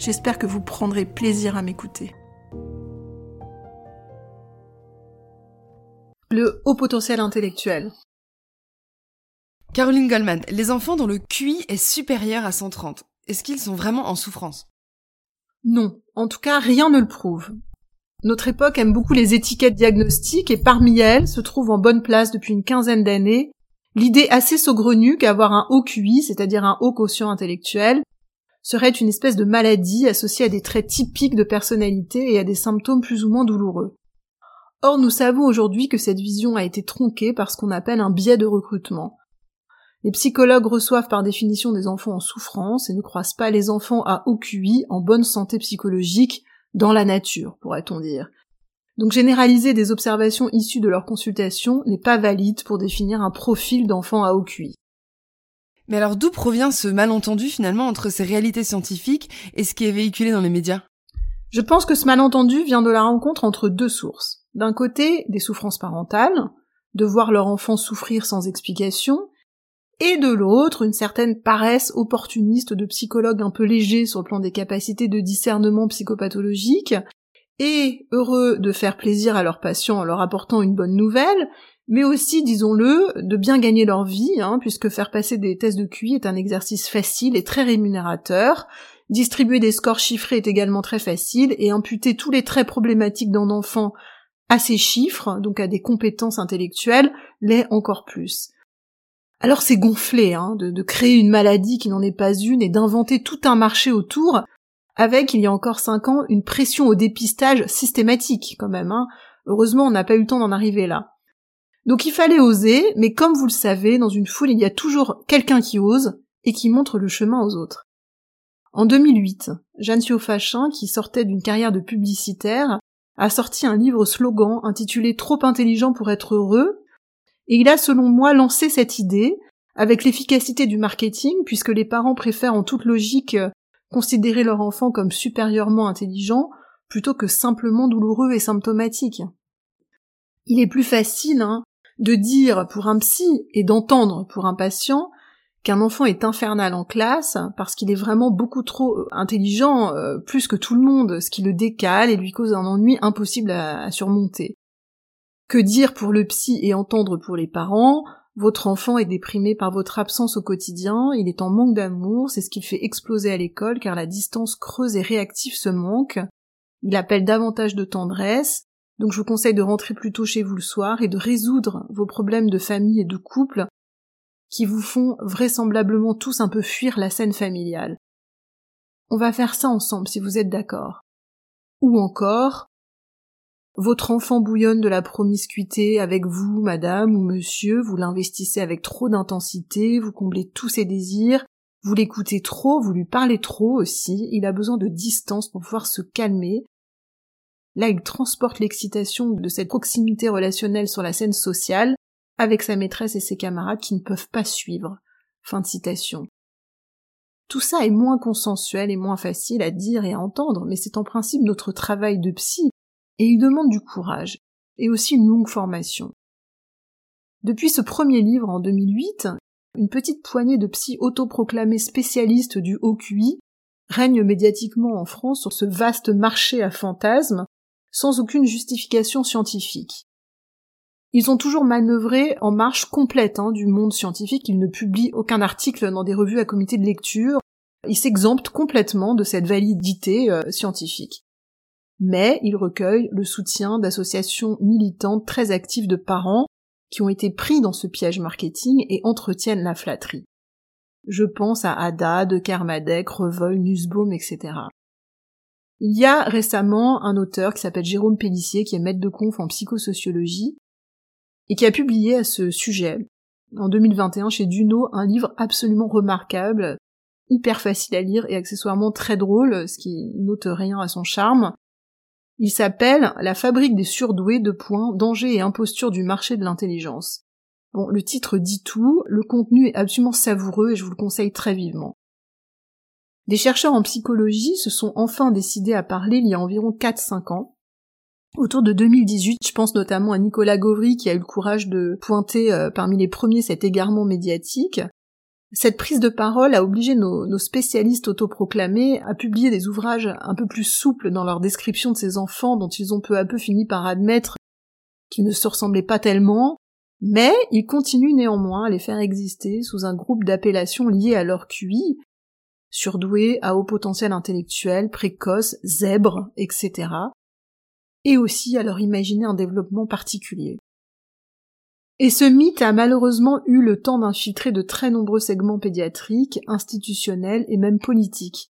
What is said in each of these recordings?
J'espère que vous prendrez plaisir à m'écouter. Le haut potentiel intellectuel. Caroline Goldman, les enfants dont le QI est supérieur à 130, est-ce qu'ils sont vraiment en souffrance? Non, en tout cas rien ne le prouve. Notre époque aime beaucoup les étiquettes diagnostiques et parmi elles se trouve en bonne place depuis une quinzaine d'années l'idée assez saugrenue qu'avoir un haut QI, c'est-à-dire un haut quotient intellectuel, serait une espèce de maladie associée à des traits typiques de personnalité et à des symptômes plus ou moins douloureux. Or, nous savons aujourd'hui que cette vision a été tronquée par ce qu'on appelle un biais de recrutement. Les psychologues reçoivent par définition des enfants en souffrance et ne croisent pas les enfants à haut QI en bonne santé psychologique dans la nature, pourrait-on dire. Donc généraliser des observations issues de leur consultation n'est pas valide pour définir un profil d'enfant à haut QI. Mais alors d'où provient ce malentendu finalement entre ces réalités scientifiques et ce qui est véhiculé dans les médias? Je pense que ce malentendu vient de la rencontre entre deux sources. D'un côté, des souffrances parentales, de voir leur enfant souffrir sans explication, et de l'autre, une certaine paresse opportuniste de psychologues un peu légers sur le plan des capacités de discernement psychopathologique, et heureux de faire plaisir à leurs patients en leur apportant une bonne nouvelle, mais aussi, disons-le, de bien gagner leur vie, hein, puisque faire passer des tests de QI est un exercice facile et très rémunérateur, distribuer des scores chiffrés est également très facile, et imputer tous les traits problématiques d'un enfant à ces chiffres, donc à des compétences intellectuelles, l'est encore plus. Alors c'est gonflé hein, de, créer une maladie qui n'en est pas une et d'inventer tout un marché autour, avec, il y a encore cinq ans, une pression au dépistage systématique quand même. Hein. Heureusement, on n'a pas eu le temps d'en arriver là. Donc il fallait oser, mais comme vous le savez, dans une foule, il y a toujours quelqu'un qui ose et qui montre le chemin aux autres. En 2008, Jeanne Fachin, qui sortait d'une carrière de publicitaire, a sorti un livre slogan intitulé Trop intelligent pour être heureux, et il a, selon moi, lancé cette idée, avec l'efficacité du marketing, puisque les parents préfèrent en toute logique considérer leur enfant comme supérieurement intelligent, plutôt que simplement douloureux et symptomatique. Il est plus facile hein, de dire pour un psy et d'entendre pour un patient qu'un enfant est infernal en classe parce qu'il est vraiment beaucoup trop euh, intelligent, euh, plus que tout le monde, ce qui le décale et lui cause un ennui impossible à surmonter. Que dire pour le psy et entendre pour les parents? Votre enfant est déprimé par votre absence au quotidien, il est en manque d'amour, c'est ce qu'il fait exploser à l'école car la distance creuse et réactive se manque. Il appelle davantage de tendresse, donc je vous conseille de rentrer plus tôt chez vous le soir et de résoudre vos problèmes de famille et de couple qui vous font vraisemblablement tous un peu fuir la scène familiale. On va faire ça ensemble si vous êtes d'accord. Ou encore, votre enfant bouillonne de la promiscuité avec vous, madame ou monsieur, vous l'investissez avec trop d'intensité, vous comblez tous ses désirs, vous l'écoutez trop, vous lui parlez trop aussi, il a besoin de distance pour pouvoir se calmer. Là, il transporte l'excitation de cette proximité relationnelle sur la scène sociale avec sa maîtresse et ses camarades qui ne peuvent pas suivre. Fin de citation. Tout ça est moins consensuel et moins facile à dire et à entendre, mais c'est en principe notre travail de psy, et il demande du courage, et aussi une longue formation. Depuis ce premier livre en 2008, une petite poignée de psy autoproclamés spécialistes du haut règne médiatiquement en France sur ce vaste marché à fantasmes, sans aucune justification scientifique. Ils ont toujours manœuvré en marche complète hein, du monde scientifique, ils ne publient aucun article dans des revues à comité de lecture, ils s'exemptent complètement de cette validité euh, scientifique mais il recueille le soutien d'associations militantes très actives de parents qui ont été pris dans ce piège marketing et entretiennent la flatterie. Je pense à Haddad, Kermadec, Revol, Nussbaum, etc. Il y a récemment un auteur qui s'appelle Jérôme Pellissier, qui est maître de conf en psychosociologie, et qui a publié à ce sujet, en 2021 chez Duno, un livre absolument remarquable, hyper facile à lire et accessoirement très drôle, ce qui note rien à son charme, il s'appelle La fabrique des surdoués de points, danger et imposture du marché de l'intelligence. Bon, le titre dit tout, le contenu est absolument savoureux et je vous le conseille très vivement. Des chercheurs en psychologie se sont enfin décidés à parler il y a environ 4-5 ans. Autour de 2018, je pense notamment à Nicolas Gauvry qui a eu le courage de pointer euh, parmi les premiers cet égarement médiatique, cette prise de parole a obligé nos, spécialistes autoproclamés à publier des ouvrages un peu plus souples dans leur description de ces enfants dont ils ont peu à peu fini par admettre qu'ils ne se ressemblaient pas tellement, mais ils continuent néanmoins à les faire exister sous un groupe d'appellations liées à leur QI, surdoués, à haut potentiel intellectuel, précoce, zèbre, etc., et aussi à leur imaginer un développement particulier. Et ce mythe a malheureusement eu le temps d'infiltrer de très nombreux segments pédiatriques, institutionnels et même politiques.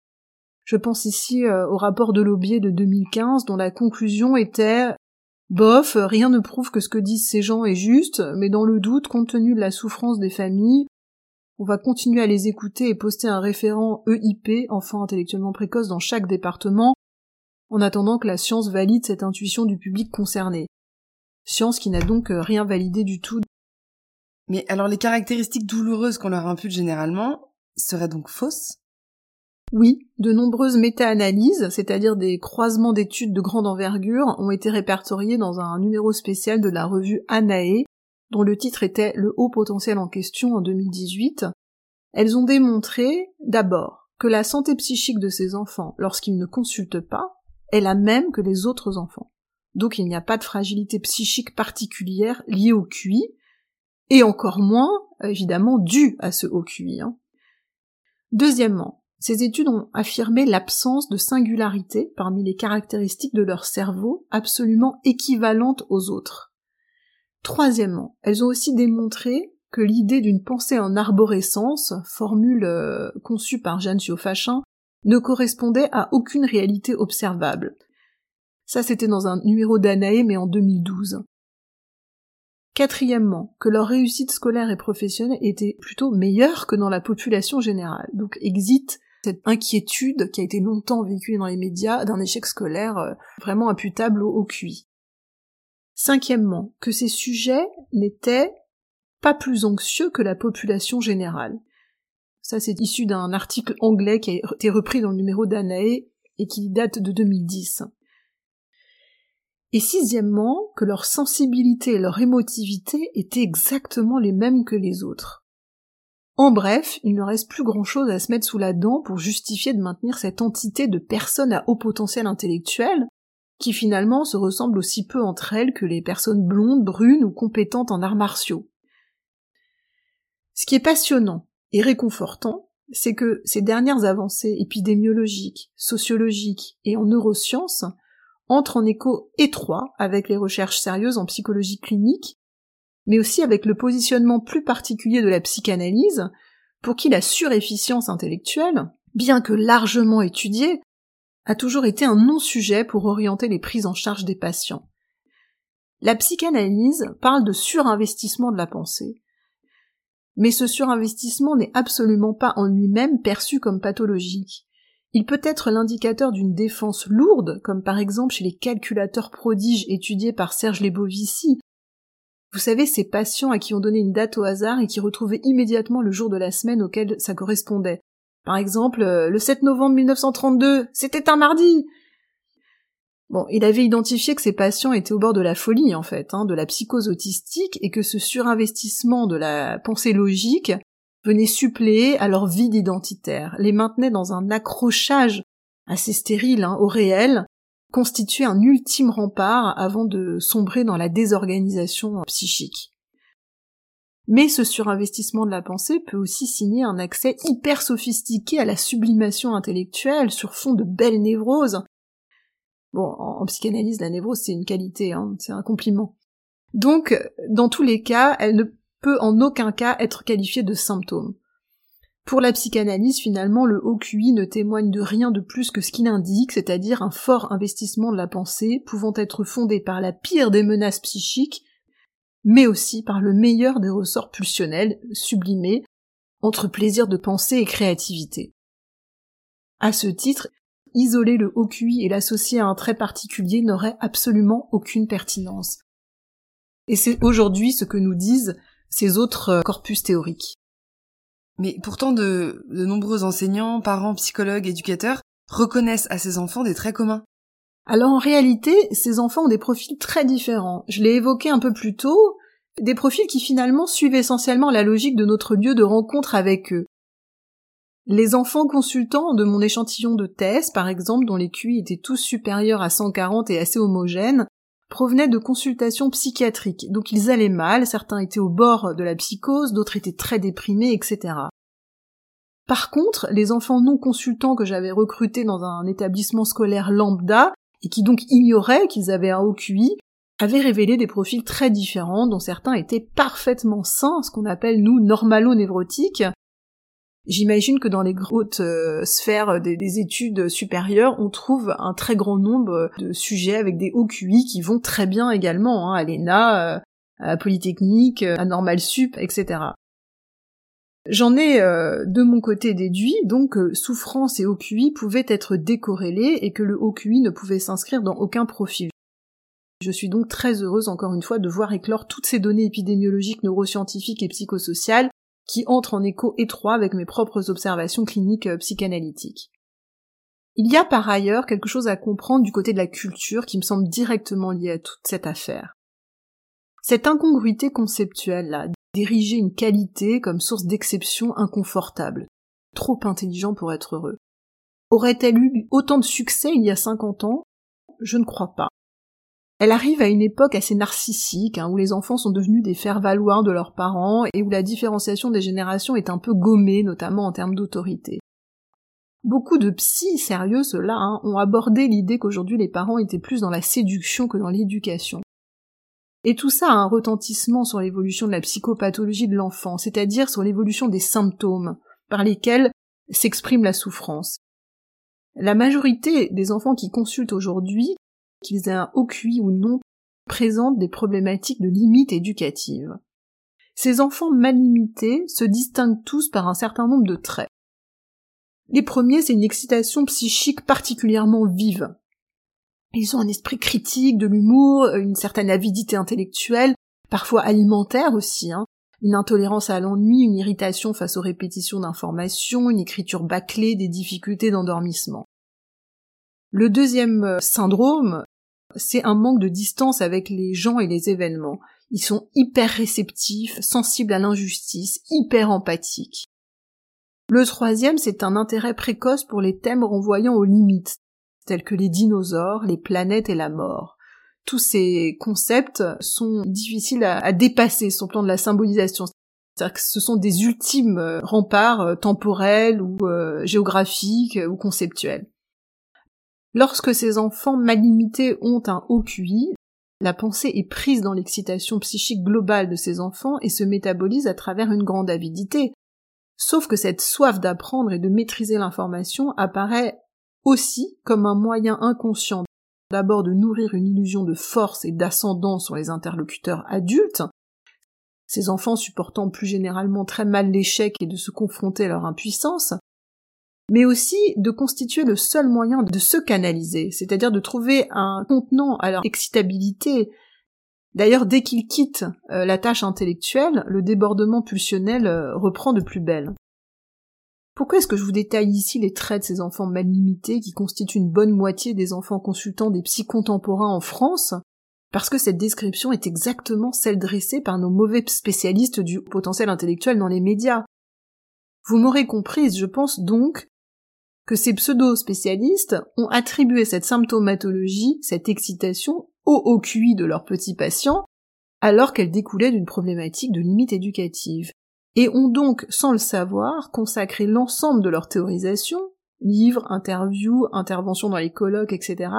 Je pense ici euh, au rapport de Laubier de 2015 dont la conclusion était Bof, rien ne prouve que ce que disent ces gens est juste, mais dans le doute, compte tenu de la souffrance des familles, on va continuer à les écouter et poster un référent EIP, enfant intellectuellement précoce, dans chaque département, en attendant que la science valide cette intuition du public concerné science qui n'a donc euh, rien validé du tout. Mais alors les caractéristiques douloureuses qu'on leur impute généralement seraient donc fausses? Oui, de nombreuses méta-analyses, c'est-à-dire des croisements d'études de grande envergure, ont été répertoriées dans un numéro spécial de la revue ANAE, dont le titre était Le haut potentiel en question en 2018. Elles ont démontré, d'abord, que la santé psychique de ces enfants, lorsqu'ils ne consultent pas, est la même que les autres enfants donc il n'y a pas de fragilité psychique particulière liée au QI, et encore moins, évidemment, due à ce haut QI. Hein. Deuxièmement, ces études ont affirmé l'absence de singularité parmi les caractéristiques de leur cerveau absolument équivalentes aux autres. Troisièmement, elles ont aussi démontré que l'idée d'une pensée en arborescence, formule euh, conçue par Jeanne Siofachin, ne correspondait à aucune réalité observable, ça, c'était dans un numéro d'Anae, mais en 2012. Quatrièmement, que leur réussite scolaire et professionnelle était plutôt meilleure que dans la population générale. Donc exit cette inquiétude qui a été longtemps véhiculée dans les médias d'un échec scolaire euh, vraiment imputable au, QI. Cinquièmement, que ces sujets n'étaient pas plus anxieux que la population générale. Ça, c'est issu d'un article anglais qui a été repris dans le numéro d'Anae et qui date de 2010 et sixièmement, que leur sensibilité et leur émotivité étaient exactement les mêmes que les autres. En bref, il ne reste plus grand chose à se mettre sous la dent pour justifier de maintenir cette entité de personnes à haut potentiel intellectuel, qui finalement se ressemblent aussi peu entre elles que les personnes blondes, brunes ou compétentes en arts martiaux. Ce qui est passionnant et réconfortant, c'est que ces dernières avancées épidémiologiques, sociologiques et en neurosciences entre en écho étroit avec les recherches sérieuses en psychologie clinique, mais aussi avec le positionnement plus particulier de la psychanalyse, pour qui la surefficience intellectuelle, bien que largement étudiée, a toujours été un non-sujet pour orienter les prises en charge des patients. La psychanalyse parle de surinvestissement de la pensée. Mais ce surinvestissement n'est absolument pas en lui-même perçu comme pathologique. Il peut être l'indicateur d'une défense lourde, comme par exemple chez les calculateurs prodiges étudiés par Serge Lebovici. Vous savez, ces patients à qui on donnait une date au hasard et qui retrouvaient immédiatement le jour de la semaine auquel ça correspondait. Par exemple, euh, le 7 novembre 1932, c'était un mardi Bon, il avait identifié que ses patients étaient au bord de la folie, en fait, hein, de la psychose autistique, et que ce surinvestissement de la pensée logique venait suppléer à leur vide identitaire, les maintenait dans un accrochage assez stérile hein, au réel, constituait un ultime rempart avant de sombrer dans la désorganisation psychique. Mais ce surinvestissement de la pensée peut aussi signer un accès hyper sophistiqué à la sublimation intellectuelle sur fond de belles névroses. Bon, en, psychanalyse, la névrose, c'est une qualité, hein, c'est un compliment. Donc, dans tous les cas, elle ne peut en aucun cas être qualifiée de symptôme. Pour la psychanalyse, finalement, le haut ne témoigne de rien de plus que ce qu'il indique, c'est-à-dire un fort investissement de la pensée, pouvant être fondé par la pire des menaces psychiques, mais aussi par le meilleur des ressorts pulsionnels, sublimés, entre plaisir de penser et créativité. À ce titre, isoler le haut QI et l'associer à un trait particulier n'aurait absolument aucune pertinence. Et c'est aujourd'hui ce que nous disent ces autres euh, corpus théoriques. Mais pourtant de nombreux enseignants, parents, psychologues, éducateurs reconnaissent à ces enfants des traits communs. Alors en réalité, ces enfants ont des profils très différents. Je l'ai évoqué un peu plus tôt, des profils qui finalement suivent essentiellement la logique de notre lieu de rencontre avec eux. Les enfants consultants de mon échantillon de thèse, par exemple, dont les QI étaient tous supérieurs à 140 et assez homogènes, provenaient de consultations psychiatriques, donc ils allaient mal, certains étaient au bord de la psychose, d'autres étaient très déprimés, etc. Par contre, les enfants non consultants que j'avais recrutés dans un établissement scolaire lambda, et qui donc ignoraient qu'ils avaient un haut QI, avaient révélé des profils très différents, dont certains étaient parfaitement sains, ce qu'on appelle nous normalo-névrotiques. J'imagine que dans les hautes euh, sphères des, études supérieures, on trouve un très grand nombre de sujets avec des hauts QI qui vont très bien également, hein, à l'ENA, euh, à Polytechnique, à Normal Sup, etc. J'en ai euh, de mon côté déduit donc que souffrance et OQI pouvaient être décorrélés et que le OQI ne pouvait s'inscrire dans aucun profil. Je suis donc très heureuse encore une fois de voir éclore toutes ces données épidémiologiques, neuroscientifiques et psychosociales qui entrent en écho étroit avec mes propres observations cliniques euh, psychanalytiques. Il y a par ailleurs quelque chose à comprendre du côté de la culture qui me semble directement lié à toute cette affaire. Cette incongruité conceptuelle-là, d'ériger une qualité comme source d'exception inconfortable. Trop intelligent pour être heureux. Aurait-elle eu autant de succès il y a 50 ans? Je ne crois pas. Elle arrive à une époque assez narcissique, hein, où les enfants sont devenus des faire-valoir de leurs parents et où la différenciation des générations est un peu gommée, notamment en termes d'autorité. Beaucoup de psy sérieux, ceux-là, hein, ont abordé l'idée qu'aujourd'hui les parents étaient plus dans la séduction que dans l'éducation. Et tout ça a un retentissement sur l'évolution de la psychopathologie de l'enfant, c'est-à-dire sur l'évolution des symptômes par lesquels s'exprime la souffrance. La majorité des enfants qui consultent aujourd'hui, qu'ils aient un haut QI ou non, présentent des problématiques de limites éducatives. Ces enfants mal limités se distinguent tous par un certain nombre de traits. Les premiers, c'est une excitation psychique particulièrement vive. Ils ont un esprit critique, de l'humour, une certaine avidité intellectuelle, parfois alimentaire aussi, hein, une intolérance à l'ennui, une irritation face aux répétitions d'informations, une écriture bâclée, des difficultés d'endormissement. Le deuxième euh, syndrome, c'est un manque de distance avec les gens et les événements. Ils sont hyper réceptifs, sensibles à l'injustice, hyper empathiques. Le troisième, c'est un intérêt précoce pour les thèmes renvoyant aux limites, tels que les dinosaures, les planètes et la mort. Tous ces concepts sont difficiles à, dépasser sur le plan de la symbolisation. C'est-à-dire que ce sont des ultimes euh, remparts euh, temporels ou euh, géographiques ou conceptuels. Lorsque ces enfants mal limités ont un haut QI, la pensée est prise dans l'excitation psychique globale de ces enfants et se métabolise à travers une grande avidité. Sauf que cette soif d'apprendre et de maîtriser l'information apparaît aussi comme un moyen inconscient d'abord de nourrir une illusion de force et d'ascendant sur les interlocuteurs adultes, ces enfants supportant plus généralement très mal l'échec et de se confronter à leur impuissance, mais aussi de constituer le seul moyen de se canaliser, c'est-à-dire de trouver un contenant à leur excitabilité. D'ailleurs, dès qu'ils quittent euh, la tâche intellectuelle, le débordement pulsionnel euh, reprend de plus belle. Pourquoi est-ce que je vous détaille ici les traits de ces enfants mal limités qui constituent une bonne moitié des enfants consultants des psy contemporains en France? Parce que cette description est exactement celle dressée par nos mauvais spécialistes du potentiel intellectuel dans les médias. Vous m'aurez comprise, je pense donc que ces pseudo-spécialistes ont attribué cette symptomatologie, cette excitation, au haut QI de leurs petits patients, alors qu'elle découlait d'une problématique de limite éducative, et ont donc, sans le savoir, consacré l'ensemble de leur théorisation, livres, interviews, interventions dans les colloques, etc.,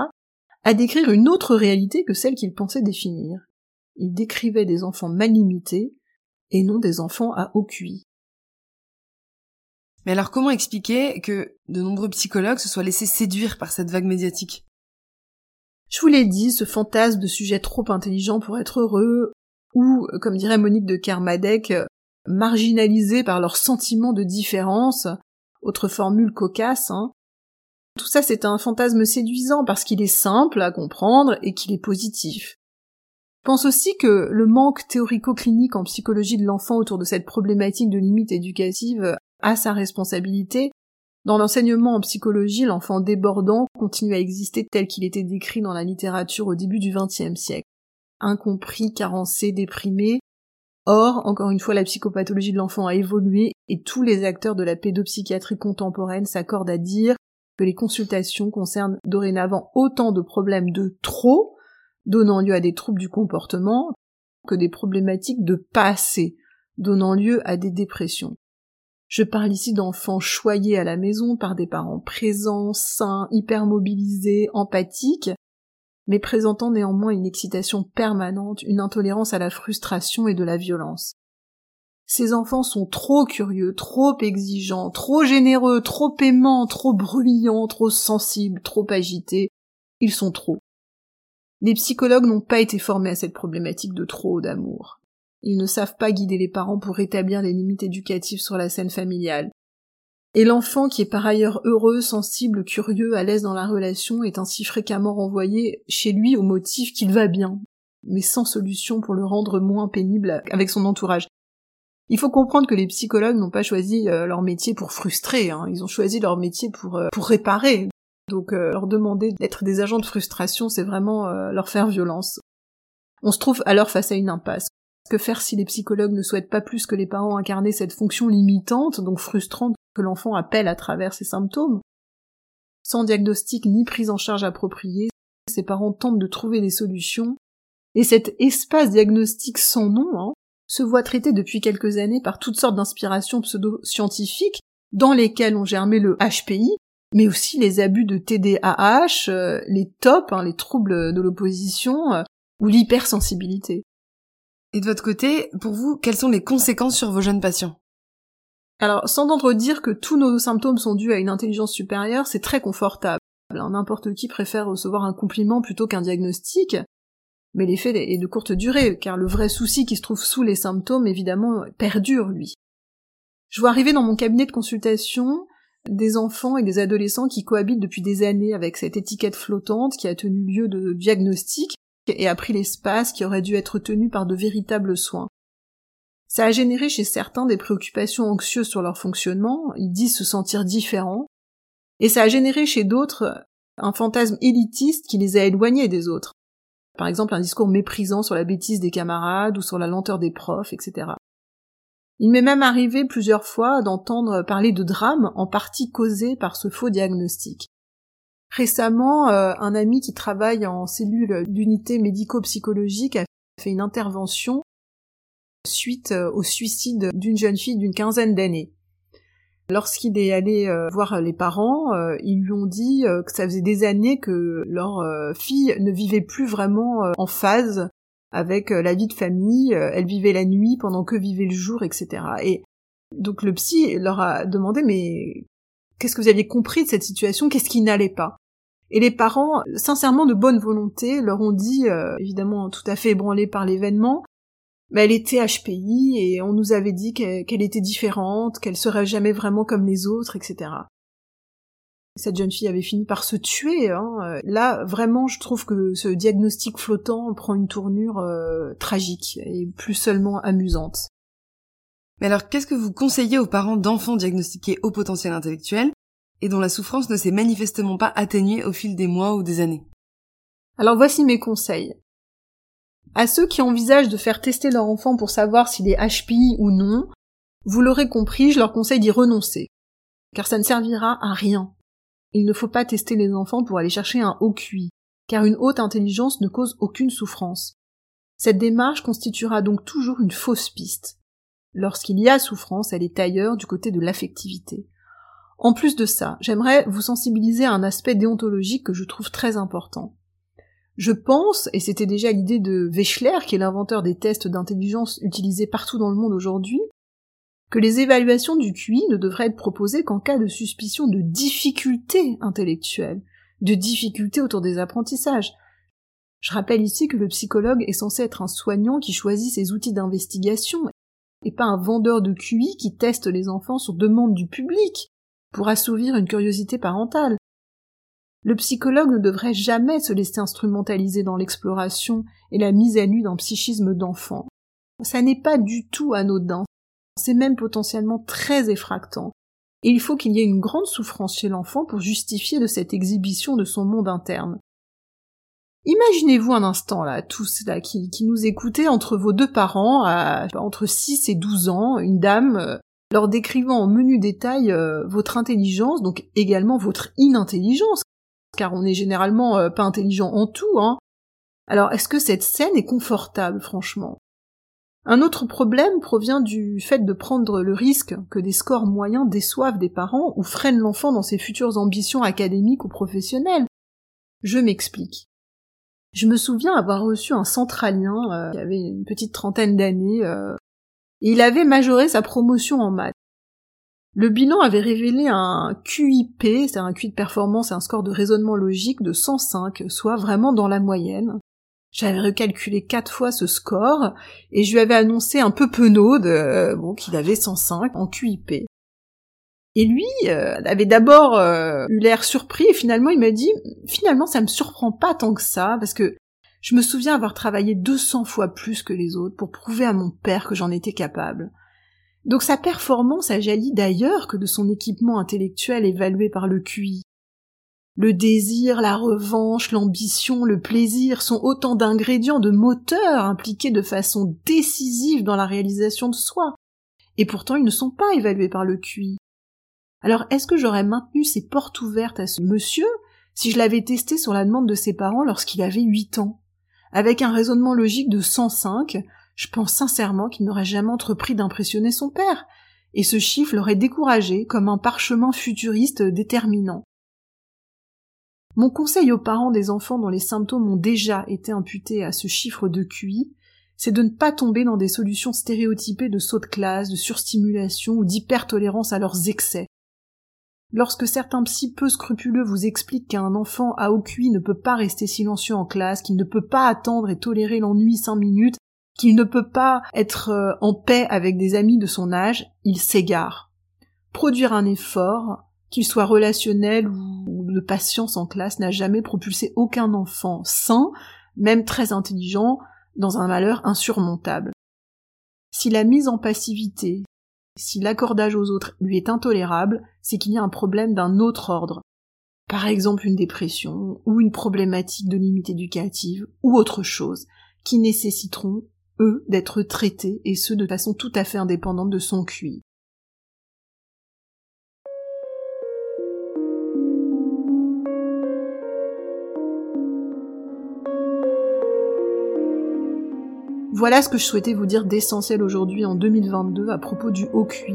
à décrire une autre réalité que celle qu'ils pensaient définir. Ils décrivaient des enfants mal limités, et non des enfants à haut QI. Mais alors comment expliquer que de nombreux psychologues se soient laissés séduire par cette vague médiatique? Je vous l'ai dit, ce fantasme de sujet trop intelligent pour être heureux, ou, comme dirait Monique de Kermadec, marginalisés par leur sentiment de différence, autre formule cocasse, hein. Tout ça c'est un fantasme séduisant parce qu'il est simple à comprendre et qu'il est positif. Je pense aussi que le manque théorico-clinique en psychologie de l'enfant autour de cette problématique de limite éducative a sa responsabilité. Dans l'enseignement en psychologie, l'enfant débordant continue à exister tel qu'il était décrit dans la littérature au début du XXe siècle. Incompris, carencé, déprimé. Or, encore une fois, la psychopathologie de l'enfant a évolué et tous les acteurs de la pédopsychiatrie contemporaine s'accordent à dire que les consultations concernent dorénavant autant de problèmes de trop, donnant lieu à des troubles du comportement, que des problématiques de pas assez, donnant lieu à des dépressions. Je parle ici d'enfants choyés à la maison par des parents présents, sains, hypermobilisés, empathiques, mais présentant néanmoins une excitation permanente, une intolérance à la frustration et de la violence. Ces enfants sont trop curieux, trop exigeants, trop généreux, trop aimants, trop bruyants, trop sensibles, trop agités. Ils sont trop. Les psychologues n'ont pas été formés à cette problématique de trop d'amour. Ils ne savent pas guider les parents pour rétablir les limites éducatives sur la scène familiale. Et l'enfant qui est par ailleurs heureux, sensible, curieux, à l'aise dans la relation est ainsi fréquemment renvoyé chez lui au motif qu'il va bien, mais sans solution pour le rendre moins pénible avec son entourage. Il faut comprendre que les psychologues n'ont pas choisi euh, leur métier pour frustrer, hein. ils ont choisi leur métier pour, euh, pour réparer. Donc euh, leur demander d'être des agents de frustration, c'est vraiment leur faire violence. On se trouve alors face à une impasse. Que faire si les psychologues ne souhaitent pas plus que les parents incarner cette fonction limitante, donc frustrante, que l'enfant appelle à travers ses symptômes. Sans diagnostic ni prise en charge appropriée, ces parents tentent de trouver des solutions, et cet espace diagnostique sans nom hein, se voit traité depuis quelques années par toutes sortes d'inspirations pseudo-scientifiques, dans lesquelles ont germé le HPI, mais aussi les abus de TDAH, euh, les TOP, hein, les troubles de l'opposition, euh, ou l'hypersensibilité. Et de votre côté, pour vous, quelles sont les conséquences sur vos jeunes patients? Alors, sans dire que tous nos symptômes sont dus à une intelligence supérieure, c'est très confortable. N'importe qui préfère recevoir un compliment plutôt qu'un diagnostic, mais l'effet est de courte durée, car le vrai souci qui se trouve sous les symptômes, évidemment, perdure, lui. Je vois arriver dans mon cabinet de consultation des enfants et des adolescents qui cohabitent depuis des années avec cette étiquette flottante qui a tenu lieu de diagnostic, et a pris l'espace qui aurait dû être tenu par de véritables soins. Ça a généré chez certains des préoccupations anxieuses sur leur fonctionnement, ils disent se sentir différents, et ça a généré chez d'autres un fantasme élitiste qui les a éloignés des autres. Par exemple, un discours méprisant sur la bêtise des camarades ou sur la lenteur des profs, etc. Il m'est même arrivé plusieurs fois d'entendre parler de drames en partie causés par ce faux diagnostic. Récemment, euh, un ami qui travaille en cellule d'unité médico-psychologique a fait une intervention suite euh, au suicide d'une jeune fille d'une quinzaine d'années. Lorsqu'il est allé euh, voir les parents, ils lui ont dit que ça faisait des années que leur fille ne vivait plus vraiment en phase avec la vie de famille, elle vivait la nuit pendant que vivait le jour, etc. Et donc le psy leur a demandé mais qu'est-ce que vous aviez compris de cette situation, qu'est-ce qui n'allait pas? Et les parents, sincèrement de bonne volonté, leur ont dit, euh, évidemment tout à fait ébranlés par l'événement, elle était HPI et on nous avait dit qu'elle était différente, qu'elle serait jamais vraiment comme les autres, etc. Cette jeune fille avait fini par se tuer. Hein. Là, vraiment, je trouve que ce diagnostic flottant prend une tournure euh, tragique et plus seulement amusante. Mais alors, qu'est-ce que vous conseillez aux parents d'enfants diagnostiqués au potentiel intellectuel et dont la souffrance ne s'est manifestement pas atténuée au fil des mois ou des années? Alors voici mes conseils. À ceux qui envisagent de faire tester leur enfant pour savoir s'il est HPI ou non, vous l'aurez compris, je leur conseille d'y renoncer. Car ça ne servira à rien. Il ne faut pas tester les enfants pour aller chercher un haut QI, car une haute intelligence ne cause aucune souffrance. Cette démarche constituera donc toujours une fausse piste. Lorsqu'il y a souffrance, elle est ailleurs, du côté de l'affectivité. En plus de ça, j'aimerais vous sensibiliser à un aspect déontologique que je trouve très important. Je pense, et c'était déjà l'idée de Wechsler, qui est l'inventeur des tests d'intelligence utilisés partout dans le monde aujourd'hui, que les évaluations du QI ne devraient être proposées qu'en cas de suspicion de difficultés intellectuelles, de difficultés autour des apprentissages. Je rappelle ici que le psychologue est censé être un soignant qui choisit ses outils d'investigation, et pas un vendeur de QI qui teste les enfants sur demande du public pour assouvir une curiosité parentale. Le psychologue ne devrait jamais se laisser instrumentaliser dans l'exploration et la mise à nu d'un psychisme d'enfant. Ça n'est pas du tout anodin, c'est même potentiellement très effractant. Et il faut qu'il y ait une grande souffrance chez l'enfant pour justifier de cette exhibition de son monde interne. Imaginez-vous un instant là, tous là, qui, nous écoutez entre vos deux parents, à, entre 6 et 12 ans, une dame, euh, leur décrivant en menu détail euh, votre intelligence, donc également votre inintelligence, car on n'est généralement euh, pas intelligent en tout, hein. Alors, est-ce que cette scène est confortable, franchement? Un autre problème provient du fait de prendre le risque que des scores moyens déçoivent des parents ou freinent l'enfant dans ses futures ambitions académiques ou professionnelles. Je m'explique. Je me souviens avoir reçu un centralien euh, qui avait une petite trentaine d'années, euh, et il avait majoré sa promotion en maths. Le bilan avait révélé un QIP, c'est un QI de performance et un score de raisonnement logique de 105, soit vraiment dans la moyenne. J'avais recalculé quatre fois ce score, et je lui avais annoncé un peu penaud euh, bon, qu'il avait 105 en QIP. Et lui euh, avait d'abord euh, eu l'air surpris, et finalement il m'a dit, finalement ça me surprend pas tant que ça, parce que je me souviens avoir travaillé 200 fois plus que les autres pour prouver à mon père que j'en étais capable. Donc sa performance a jailli d'ailleurs que de son équipement intellectuel évalué par le QI. Le désir, la revanche, l'ambition, le plaisir sont autant d'ingrédients de moteurs impliqués de façon décisive dans la réalisation de soi. Et pourtant ils ne sont pas évalués par le QI. Alors est-ce que j'aurais maintenu ces portes ouvertes à ce monsieur si je l'avais testé sur la demande de ses parents lorsqu'il avait 8 ans? Avec un raisonnement logique de 105, je pense sincèrement qu'il n'aurait jamais entrepris d'impressionner son père, et ce chiffre l'aurait découragé comme un parchemin futuriste déterminant. Mon conseil aux parents des enfants dont les symptômes ont déjà été imputés à ce chiffre de QI, c'est de ne pas tomber dans des solutions stéréotypées de saut de classe, de surstimulation ou d'hypertolérance à leurs excès. Lorsque certains psy peu scrupuleux vous expliquent qu'un enfant à haut QI ne peut pas rester silencieux en classe, qu'il ne peut pas attendre et tolérer l'ennui cinq minutes, qu'il ne peut pas être euh, en paix avec des amis de son âge, il s'égare. Produire un effort, qu'il soit relationnel ou de patience en classe, n'a jamais propulsé aucun enfant sain, même très intelligent, dans un malheur insurmontable. Si la mise en passivité, si l'accordage aux autres lui est intolérable, c'est qu'il y a un problème d'un autre ordre. Par exemple une dépression, ou une problématique de limite éducative, ou autre chose, qui nécessiteront eux, d'être traités, et ce de façon tout à fait indépendante de son QI. Voilà ce que je souhaitais vous dire d'essentiel aujourd'hui en 2022 à propos du haut QI.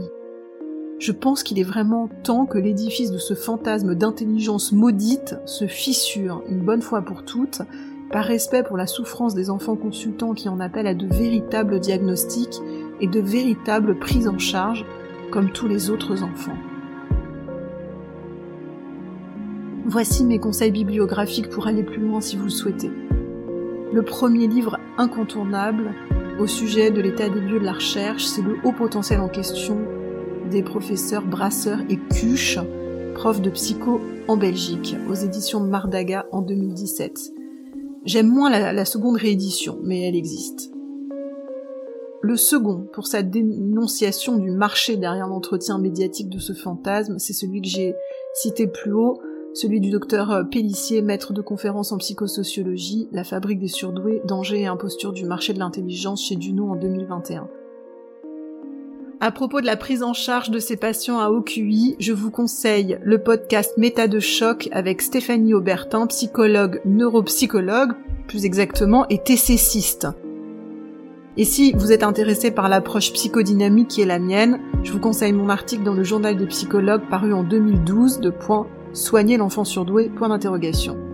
Je pense qu'il est vraiment temps que l'édifice de ce fantasme d'intelligence maudite se fissure une bonne fois pour toutes par respect pour la souffrance des enfants consultants qui en appellent à de véritables diagnostics et de véritables prises en charge, comme tous les autres enfants. Voici mes conseils bibliographiques pour aller plus loin si vous le souhaitez. Le premier livre incontournable au sujet de l'état des lieux de la recherche, c'est le haut potentiel en question des professeurs Brasseur et Cuche, profs de psycho en Belgique, aux éditions Mardaga en 2017. J'aime moins la, seconde réédition, mais elle existe. Le second, pour sa dénonciation du marché derrière l'entretien médiatique de ce fantasme, c'est celui que j'ai cité plus haut, celui du docteur Pellissier, maître de conférence en psychosociologie, La fabrique des surdoués, danger et imposture du marché de l'intelligence chez Duno en 2021. À propos de la prise en charge de ces patients à OQI, je vous conseille le podcast Méta de choc avec Stéphanie Aubertin, psychologue, neuropsychologue, plus exactement, et TCCiste. Et si vous êtes intéressé par l'approche psychodynamique qui est la mienne, je vous conseille mon article dans le journal des psychologues paru en 2012 de point soigner l'enfant surdoué, point d'interrogation.